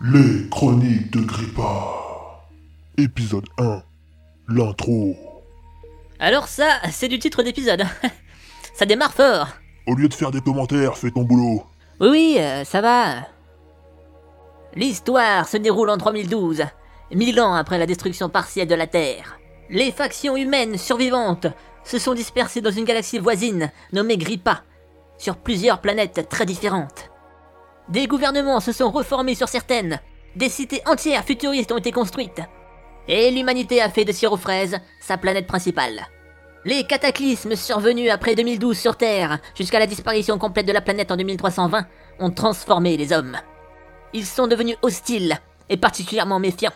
Les Chroniques de Grippa. Épisode 1. L'intro. Alors ça, c'est du titre d'épisode. ça démarre fort. Au lieu de faire des commentaires, fais ton boulot. Oui, oui, euh, ça va. L'histoire se déroule en 3012, mille ans après la destruction partielle de la Terre. Les factions humaines survivantes se sont dispersées dans une galaxie voisine nommée Grippa, sur plusieurs planètes très différentes. Des gouvernements se sont reformés sur certaines, des cités entières futuristes ont été construites, et l'humanité a fait de Sirofraise sa planète principale. Les cataclysmes survenus après 2012 sur Terre, jusqu'à la disparition complète de la planète en 2320, ont transformé les hommes. Ils sont devenus hostiles, et particulièrement méfiants.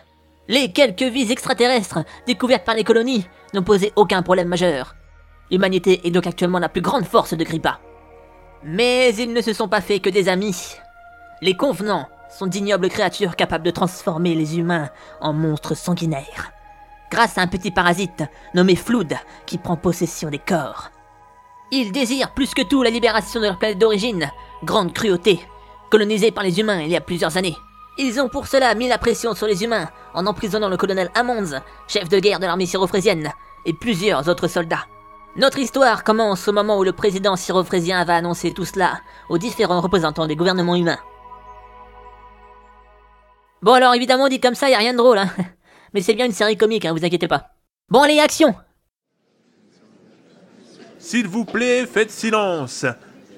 Les quelques vies extraterrestres découvertes par les colonies n'ont posé aucun problème majeur. L'humanité est donc actuellement la plus grande force de Grippa. Mais ils ne se sont pas fait que des amis. Les convenants sont d'ignobles créatures capables de transformer les humains en monstres sanguinaires. Grâce à un petit parasite nommé Flood qui prend possession des corps. Ils désirent plus que tout la libération de leur planète d'origine, Grande Cruauté, colonisée par les humains il y a plusieurs années. Ils ont pour cela mis la pression sur les humains en emprisonnant le colonel Ammons, chef de guerre de l'armée syrofrésienne, et plusieurs autres soldats. Notre histoire commence au moment où le président syrofrésien va annoncer tout cela aux différents représentants des gouvernements humains. Bon alors évidemment dit comme ça, y a rien de drôle, hein. Mais c'est bien une série comique, hein, vous inquiétez pas. Bon allez, action S'il vous plaît, faites silence.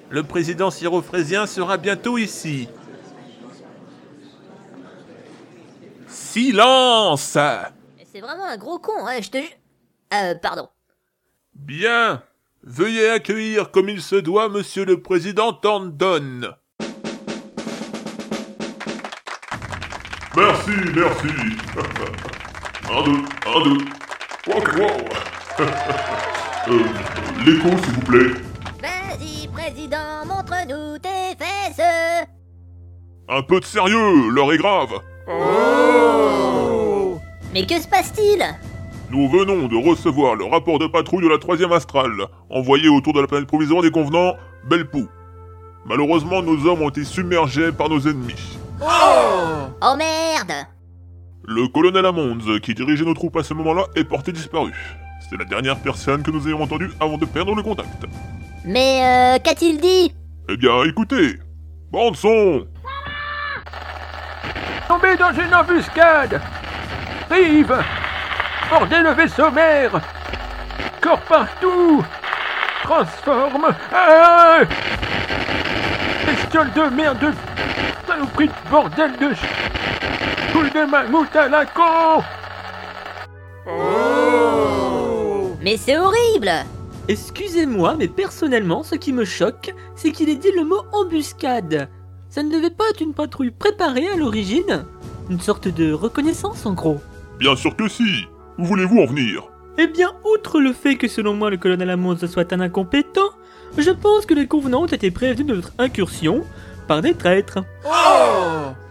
Le président syrofrésien sera bientôt ici. Silence C'est vraiment un gros con, hein, je te ju- Euh, pardon. Bien. Veuillez accueillir comme il se doit Monsieur le Président Thornton. Merci, merci. un, deux, un, deux. Wow, wow. euh, L'écho, s'il vous plaît. Vas-y, président, montre-nous tes fesses Un peu de sérieux, l'heure est grave. Mais que se passe-t-il? Nous venons de recevoir le rapport de patrouille de la troisième astrale, envoyé autour de la planète provisoire des convenants Belpou. Malheureusement, nos hommes ont été submergés par nos ennemis. Oh merde. Le colonel Ammons, qui dirigeait nos troupes à ce moment-là, est porté disparu. C'est la dernière personne que nous ayons entendue avant de perdre le contact. Mais euh, qu'a-t-il dit? Eh bien, écoutez Bande son! Tombé dans une embuscade. Rive. Bordez le vaisseau mère. Corps partout. Transforme. Ah Bestiole de merde Saloperie de bordel de ch... De mammouth à la con. Mais c'est horrible. Excusez-moi, mais personnellement, ce qui me choque, c'est qu'il ait dit le mot embuscade. Ça ne devait pas être une patrouille préparée à l'origine? Une sorte de reconnaissance en gros. Bien sûr que si. Où voulez-vous en venir? Eh bien, outre le fait que selon moi le colonel Amos soit un incompétent, je pense que les convenants ont été prévenus de notre incursion par des traîtres.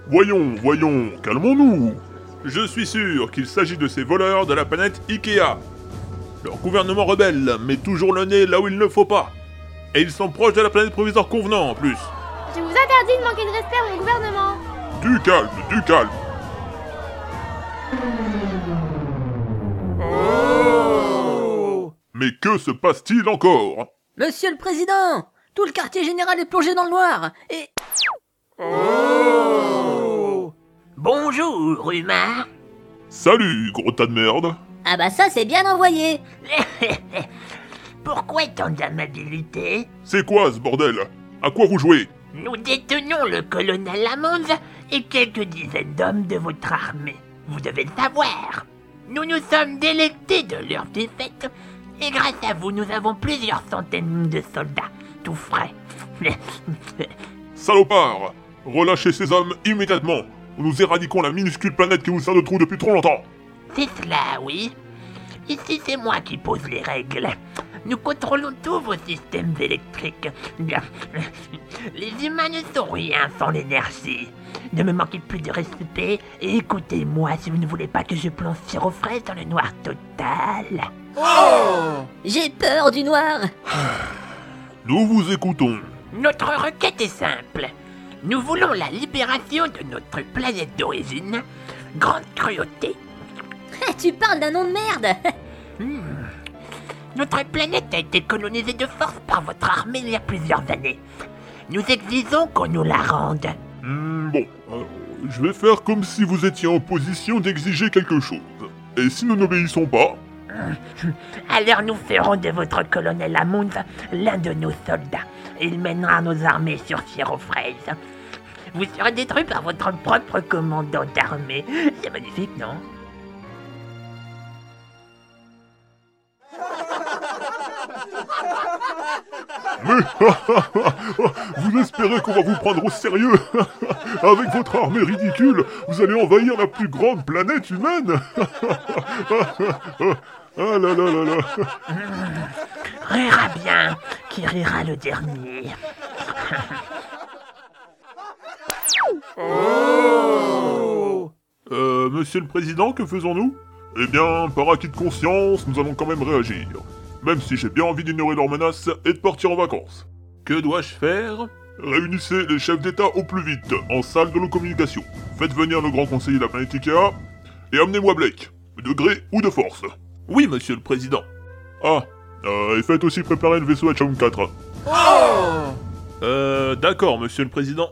Voyons, voyons, calmons-nous Je suis sûr qu'il s'agit de ces voleurs de la planète Ikea. Leur gouvernement rebelle met toujours le nez là où il ne faut pas. Et ils sont proches de la planète provisoire convenant en plus. Je vous interdis de manquer de respect à mon gouvernement. Du calme, du calme. Mais que se passe-t-il encore? Monsieur le président Tout le quartier général est plongé dans le noir Et... Bonjour, humain. Salut, gros tas de merde. Ah bah ça c'est bien envoyé. Pourquoi tant d'amabilité C'est quoi ce bordel? À quoi vous jouez? Nous détenons le colonel Ammons et quelques dizaines d'hommes de votre armée. Vous devez le savoir. Nous nous sommes délectés de leur défaite et grâce à vous, nous avons plusieurs centaines de soldats, tout frais. Salopard Relâchez ces hommes immédiatement ou nous éradiquons la minuscule planète qui vous sert de trou depuis trop longtemps C'est cela, oui. Ici, c'est moi qui pose les règles. Nous contrôlons tous vos systèmes électriques. Bien. Les humains ne sont rien sans l'énergie. Ne me manquez plus de respect et écoutez-moi si vous ne voulez pas que je plonge Sirofraise dans le noir total. J'ai peur du noir Nous vous écoutons. Notre requête est simple. Nous voulons la libération de notre planète d'origine. Grande cruauté. tu parles d'un nom de merde Hmm. Notre planète a été colonisée de force par votre armée il y a plusieurs années. Nous exigeons qu'on nous la rende. Hmm, bon, alors, je vais faire comme si vous étiez en position d'exiger quelque chose. Et si nous n'obéissons pas, Alors nous ferons de votre colonel Amund l'un de nos soldats. Il mènera nos armées sur Fraise. Vous serez détruit par votre propre commandant d'armée. C'est magnifique, non? Vous espérez qu'on va vous prendre au sérieux? Avec votre armée ridicule, vous allez envahir la plus grande planète humaine? Ah là là là là Rira bien, qui rira le dernier? Euh, monsieur le président, que faisons-nous? Eh bien, par acquis de conscience, nous allons quand même réagir. Même si j'ai bien envie d'ignorer leurs menaces et de partir en vacances. Que dois-je faire? Réunissez les chefs d'État au plus vite, en salle de nos communications. Faites venir le grand conseiller de la planète Ikea, et amenez-moi Blake, de gré ou de force. Oui, monsieur le président. Ah, euh, et faites aussi préparer le vaisseau H4. Euh, d'accord, monsieur le président.